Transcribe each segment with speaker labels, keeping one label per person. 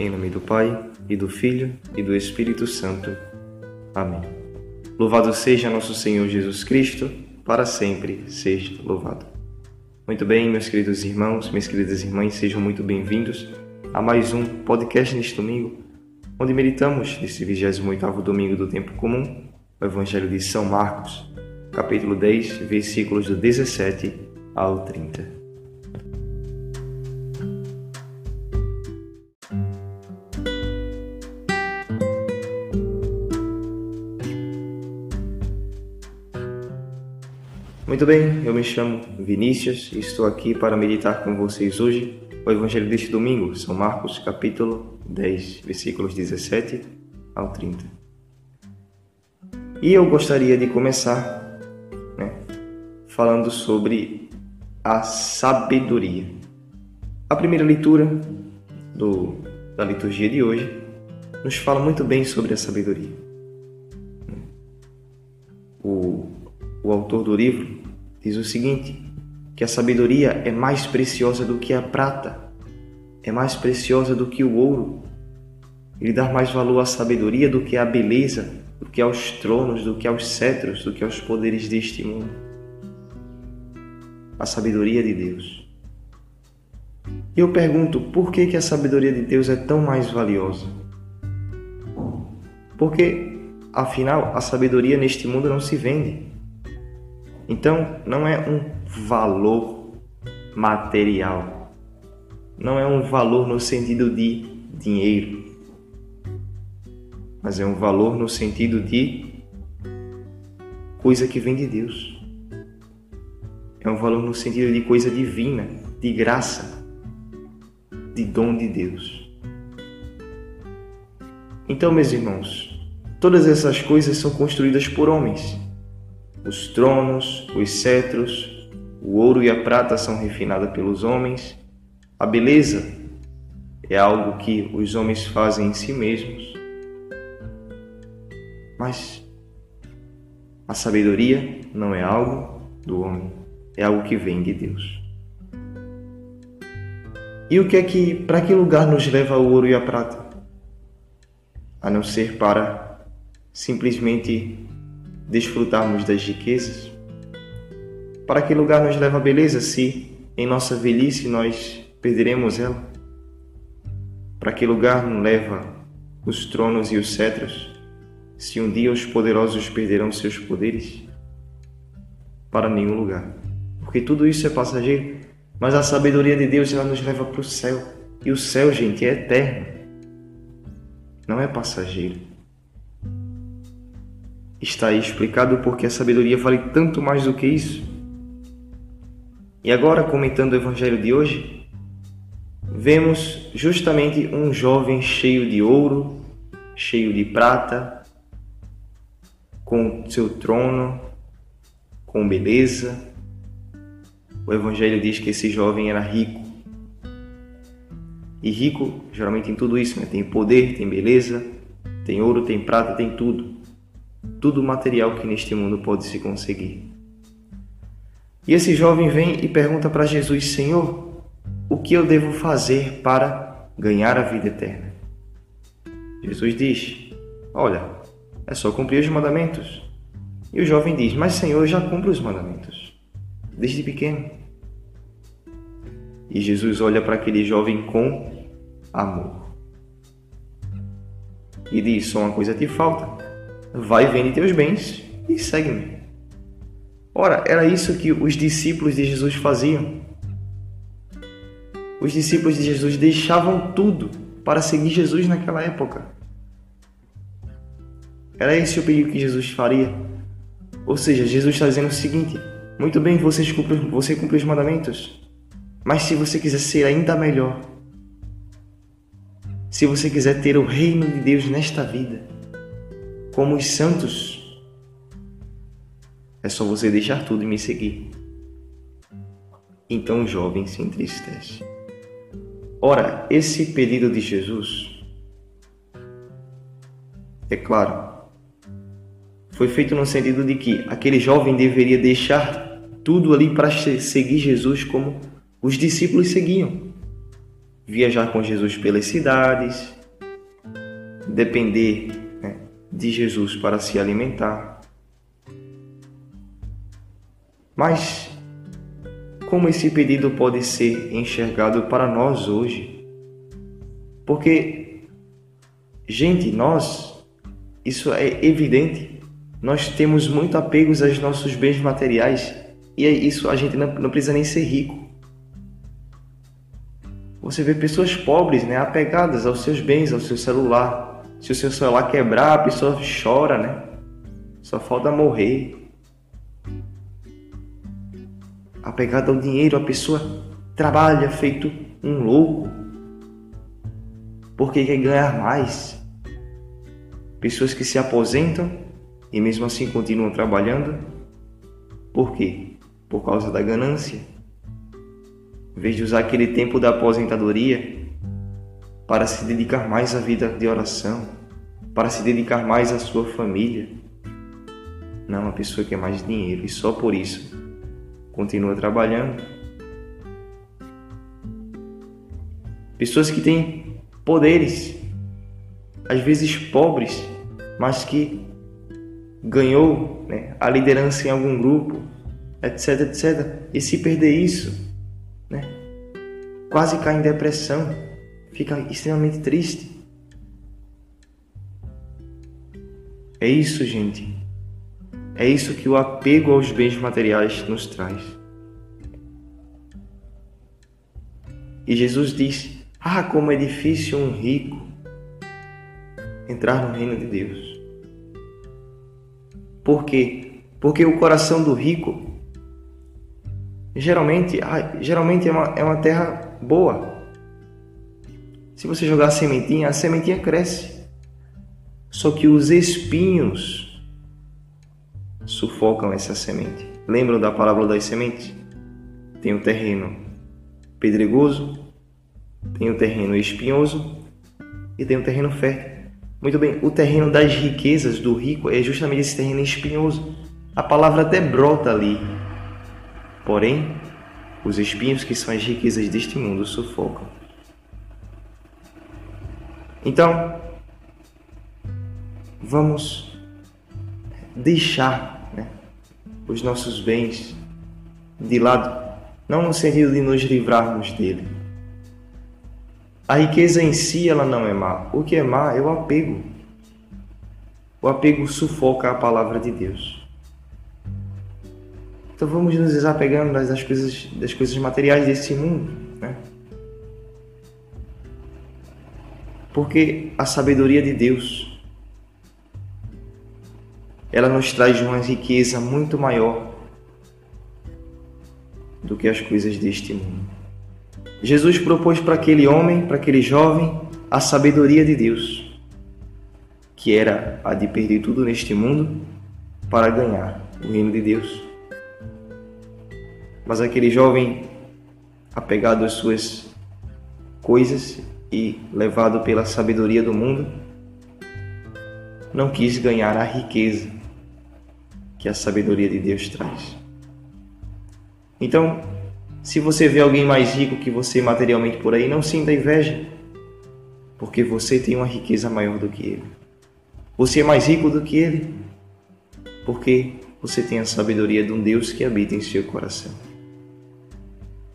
Speaker 1: Em nome do Pai, e do Filho, e do Espírito Santo. Amém. Louvado seja nosso Senhor Jesus Cristo, para sempre seja louvado. Muito bem, meus queridos irmãos, minhas queridas irmãs, sejam muito bem-vindos a mais um podcast neste domingo, onde meditamos nesse 28º domingo do tempo comum, o Evangelho de São Marcos, capítulo 10, versículos do 17 ao 30. Muito bem, eu me chamo Vinícius e estou aqui para meditar com vocês hoje o Evangelho deste domingo, São Marcos, capítulo 10, versículos 17 ao 30. E eu gostaria de começar né, falando sobre a sabedoria. A primeira leitura do, da liturgia de hoje nos fala muito bem sobre a sabedoria. O, o autor do livro diz o seguinte: que a sabedoria é mais preciosa do que a prata, é mais preciosa do que o ouro. Ele dá mais valor à sabedoria do que à beleza, do que aos tronos, do que aos cetros, do que aos poderes deste mundo. A sabedoria de Deus. E eu pergunto, por que, que a sabedoria de Deus é tão mais valiosa? Porque, afinal, a sabedoria neste mundo não se vende. Então, não é um valor material, não é um valor no sentido de dinheiro, mas é um valor no sentido de coisa que vem de Deus. É um valor no sentido de coisa divina, de graça, de dom de Deus. Então, meus irmãos, todas essas coisas são construídas por homens os tronos, os cetros, o ouro e a prata são refinados pelos homens. A beleza é algo que os homens fazem em si mesmos. Mas a sabedoria não é algo do homem, é algo que vem de Deus. E o que é que, para que lugar nos leva o ouro e a prata? A não ser para simplesmente desfrutarmos das riquezas? Para que lugar nos leva a beleza se em nossa velhice nós perderemos ela? Para que lugar nos leva os tronos e os cetros se um dia os poderosos perderão seus poderes? Para nenhum lugar, porque tudo isso é passageiro, mas a sabedoria de Deus ela nos leva para o céu. E o céu, gente, é eterno, não é passageiro. Está aí explicado porque a sabedoria vale tanto mais do que isso. E agora, comentando o evangelho de hoje, vemos justamente um jovem cheio de ouro, cheio de prata, com seu trono, com beleza. O evangelho diz que esse jovem era rico. E rico, geralmente, em tudo isso, né? tem poder, tem beleza, tem ouro, tem prata, tem tudo tudo material que neste mundo pode se conseguir. E esse jovem vem e pergunta para Jesus: Senhor, o que eu devo fazer para ganhar a vida eterna? Jesus diz: Olha, é só cumprir os mandamentos. E o jovem diz: Mas Senhor, eu já cumpro os mandamentos, desde pequeno. E Jesus olha para aquele jovem com amor e diz: Só uma coisa te falta vai, vende teus bens e segue-me. Ora, era isso que os discípulos de Jesus faziam. Os discípulos de Jesus deixavam tudo para seguir Jesus naquela época. Era esse o pedido que Jesus faria. Ou seja, Jesus está dizendo o seguinte: muito bem, você cumpre, você cumpre os mandamentos, mas se você quiser ser ainda melhor, se você quiser ter o reino de Deus nesta vida, como os santos, é só você deixar tudo e me seguir. Então o jovem se entristece. Ora, esse pedido de Jesus, é claro, foi feito no sentido de que aquele jovem deveria deixar tudo ali para seguir Jesus como os discípulos seguiam. viajar com Jesus pelas cidades, depender de Jesus para se alimentar. Mas como esse pedido pode ser enxergado para nós hoje? Porque, gente, nós, isso é evidente, nós temos muito apegos aos nossos bens materiais e é isso a gente não, não precisa nem ser rico. Você vê pessoas pobres, né, apegadas aos seus bens, ao seu celular. Se o seu celular quebrar, a pessoa chora, né? Só falta morrer. Apegada ao dinheiro, a pessoa trabalha feito um louco porque quer ganhar mais. Pessoas que se aposentam e mesmo assim continuam trabalhando. Por quê? Por causa da ganância em vez de usar aquele tempo da aposentadoria para se dedicar mais à vida de oração, para se dedicar mais à sua família. Não, uma pessoa quer mais dinheiro e só por isso continua trabalhando. Pessoas que têm poderes, às vezes pobres, mas que ganhou né, a liderança em algum grupo, etc, etc. E se perder isso, né? Quase cai em depressão, fica extremamente triste. É isso, gente. É isso que o apego aos bens materiais nos traz. E Jesus diz: Ah, como é difícil um rico entrar no reino de Deus. Por quê? Porque o coração do rico geralmente, geralmente é, uma, é uma terra boa. Se você jogar a sementinha, a sementinha cresce. Só que os espinhos sufocam essa semente. Lembram da parábola das sementes? Tem o terreno pedregoso, tem o terreno espinhoso e tem o terreno fértil. Muito bem, o terreno das riquezas do rico é justamente esse terreno espinhoso. A palavra até brota ali, Porém, os espinhos que são as riquezas deste mundo sufocam. Então, vamos deixar né, os nossos bens de lado, não no sentido de nos livrarmos dele. A riqueza em si ela não é má. O que é má é o apego. O apego sufoca a palavra de Deus. Então vamos nos desapegando das coisas, das coisas materiais desse mundo, Porque a sabedoria de Deus ela nos traz uma riqueza muito maior do que as coisas deste mundo. Jesus propôs para aquele homem, para aquele jovem, a sabedoria de Deus, que era a de perder tudo neste mundo para ganhar o reino de Deus. Mas aquele jovem, apegado às suas coisas e levado pela sabedoria do mundo, não quis ganhar a riqueza que a sabedoria de Deus traz. Então, se você vê alguém mais rico que você materialmente por aí, não sinta inveja, porque você tem uma riqueza maior do que ele. Você é mais rico do que ele, porque você tem a sabedoria de um Deus que habita em seu coração.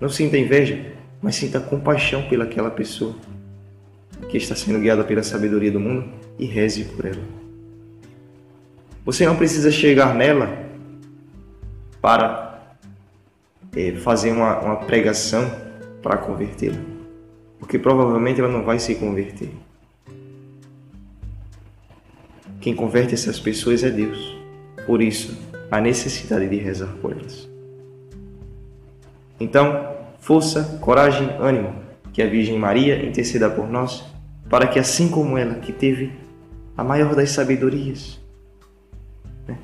Speaker 1: Não sinta inveja, mas sinta compaixão pelaquela pessoa que está sendo guiada pela sabedoria do mundo e reze por ela. Você não precisa chegar nela para é, fazer uma, uma pregação para convertê-la, porque provavelmente ela não vai se converter. Quem converte essas pessoas é Deus. Por isso, a necessidade de rezar por elas. Então, força, coragem, ânimo, que a Virgem Maria interceda por nós, para que assim como ela, que teve a maior das sabedorias, né,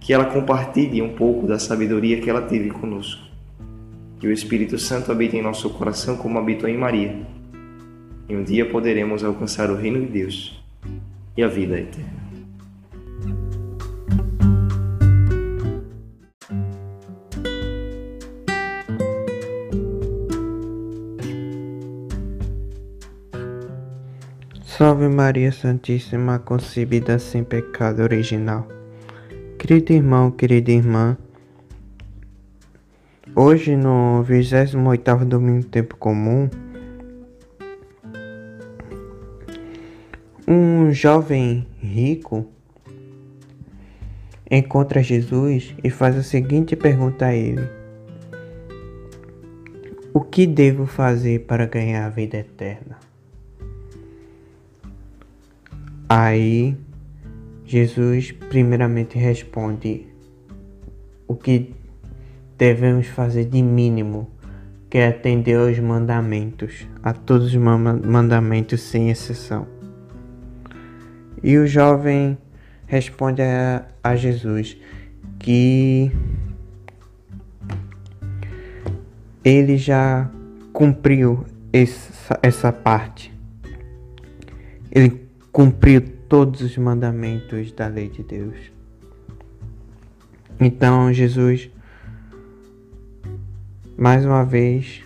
Speaker 1: que ela compartilhe um pouco da sabedoria que ela teve conosco. Que o Espírito Santo habite em nosso coração como habitou em Maria. E um dia poderemos alcançar o reino de Deus e a vida eterna.
Speaker 2: Salve Maria Santíssima, concebida sem pecado original. Querido irmão, querida irmã, hoje no 28º domingo tempo comum, um jovem rico encontra Jesus e faz a seguinte pergunta a ele: O que devo fazer para ganhar a vida eterna? Aí Jesus primeiramente responde o que devemos fazer de mínimo, que é atender aos mandamentos, a todos os mandamentos sem exceção. E o jovem responde a, a Jesus que ele já cumpriu essa, essa parte. Ele cumpriu todos os mandamentos da lei de Deus. Então Jesus, mais uma vez,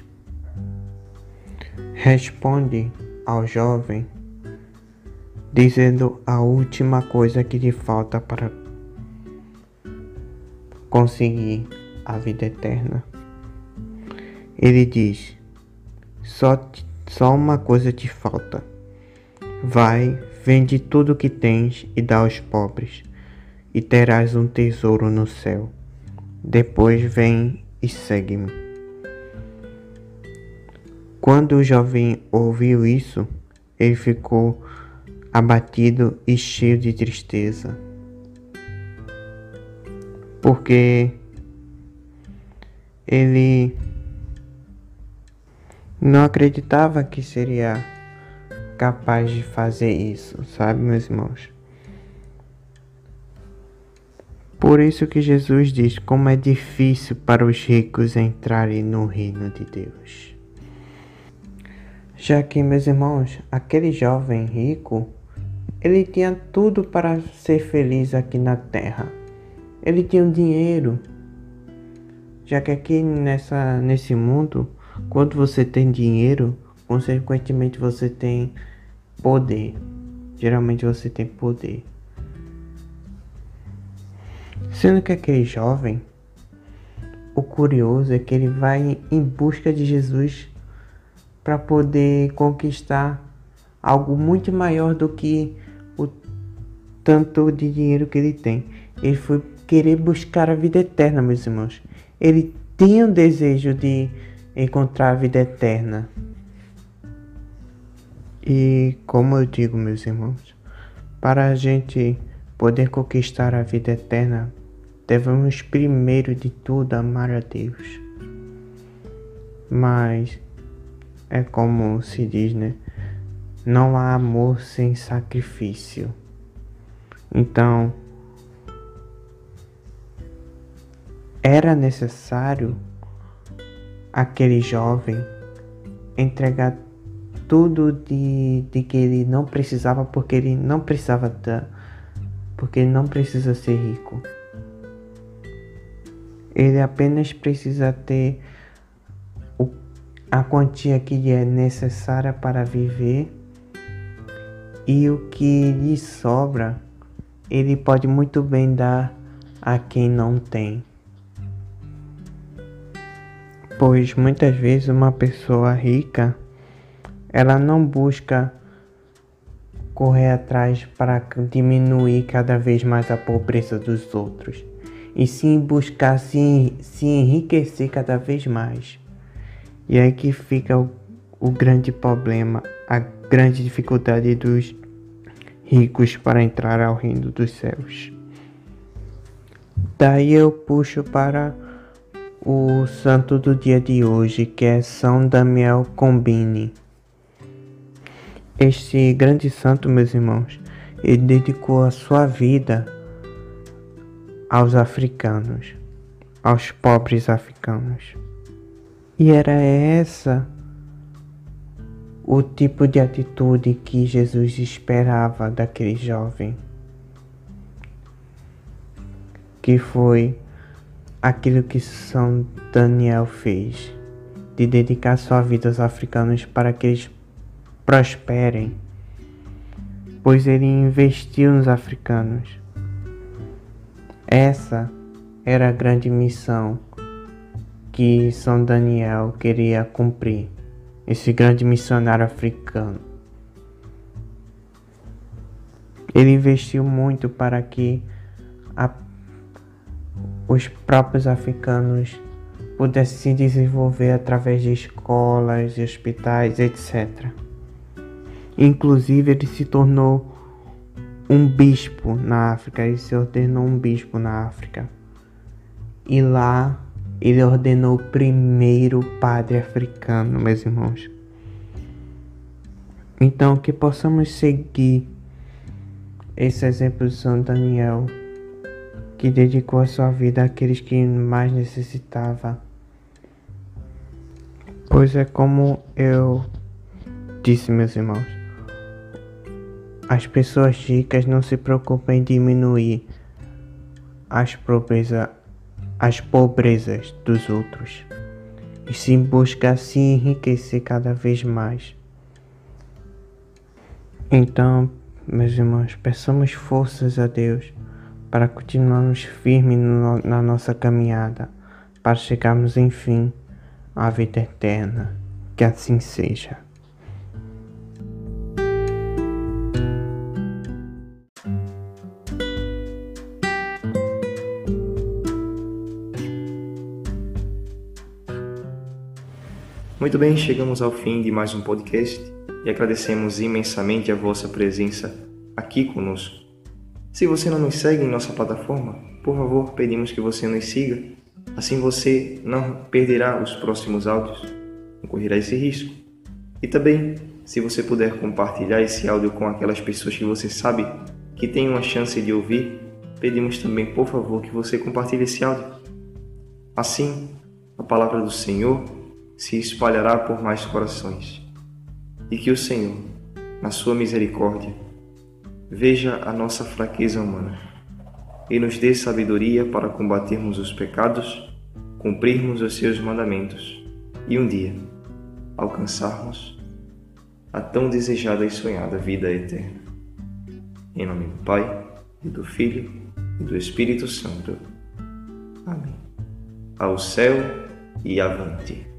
Speaker 2: responde ao jovem, dizendo a última coisa que lhe falta para conseguir a vida eterna. Ele diz: só, só uma coisa te falta. Vai, Vende tudo o que tens e dá aos pobres, e terás um tesouro no céu. Depois vem e segue-me. Quando o jovem ouviu isso, ele ficou abatido e cheio de tristeza, porque ele não acreditava que seria capaz de fazer isso, sabe, meus irmãos? Por isso que Jesus diz como é difícil para os ricos entrarem no reino de Deus. Já que, meus irmãos, aquele jovem rico, ele tinha tudo para ser feliz aqui na terra. Ele tinha dinheiro. Já que aqui nessa, nesse mundo, quando você tem dinheiro, consequentemente você tem poder. Geralmente você tem poder. Sendo que aquele jovem, o curioso é que ele vai em busca de Jesus para poder conquistar algo muito maior do que o tanto de dinheiro que ele tem. Ele foi querer buscar a vida eterna, meus irmãos. Ele tinha o desejo de encontrar a vida eterna. E como eu digo, meus irmãos, para a gente poder conquistar a vida eterna, devemos primeiro de tudo amar a Deus. Mas é como se diz, né? Não há amor sem sacrifício. Então, era necessário aquele jovem entregar tudo de, de que ele não precisava porque ele não precisava da porque ele não precisa ser rico. Ele apenas precisa ter o, a quantia que é necessária para viver e o que lhe sobra ele pode muito bem dar a quem não tem. Pois muitas vezes uma pessoa rica ela não busca correr atrás para diminuir cada vez mais a pobreza dos outros, e sim buscar se, se enriquecer cada vez mais. E é aí que fica o, o grande problema, a grande dificuldade dos ricos para entrar ao reino dos céus. Daí eu puxo para o santo do dia de hoje, que é São Damiel Combini. Este grande santo, meus irmãos, ele dedicou a sua vida aos africanos, aos pobres africanos. E era essa o tipo de atitude que Jesus esperava daquele jovem, que foi aquilo que São Daniel fez, de dedicar sua vida aos africanos para que eles prosperem pois ele investiu nos africanos. Essa era a grande missão que São Daniel queria cumprir, esse grande missionário africano. Ele investiu muito para que a, os próprios africanos pudessem se desenvolver através de escolas, hospitais, etc. Inclusive, ele se tornou um bispo na África, ele se ordenou um bispo na África. E lá ele ordenou o primeiro padre africano, meus irmãos. Então, que possamos seguir esse exemplo de São Daniel, que dedicou a sua vida àqueles que mais necessitavam. Pois é como eu disse, meus irmãos, as pessoas ricas não se preocupam em diminuir as pobreza, as pobrezas dos outros, e sim busca se enriquecer cada vez mais. Então, meus irmãos, peçamos forças a Deus para continuarmos firmes no, na nossa caminhada, para chegarmos enfim à vida eterna. Que assim seja.
Speaker 1: Muito bem, chegamos ao fim de mais um podcast e agradecemos imensamente a vossa presença aqui conosco. Se você não nos segue em nossa plataforma, por favor, pedimos que você nos siga, assim você não perderá os próximos áudios, não correrá esse risco. E também, se você puder compartilhar esse áudio com aquelas pessoas que você sabe que têm uma chance de ouvir, pedimos também, por favor, que você compartilhe esse áudio. Assim, a palavra do Senhor se espalhará por mais corações. E que o Senhor, na sua misericórdia, veja a nossa fraqueza humana e nos dê sabedoria para combatermos os pecados, cumprirmos os seus mandamentos e um dia alcançarmos a tão desejada e sonhada vida eterna. Em nome do Pai, e do Filho e do Espírito Santo. Amém. Ao céu e avante.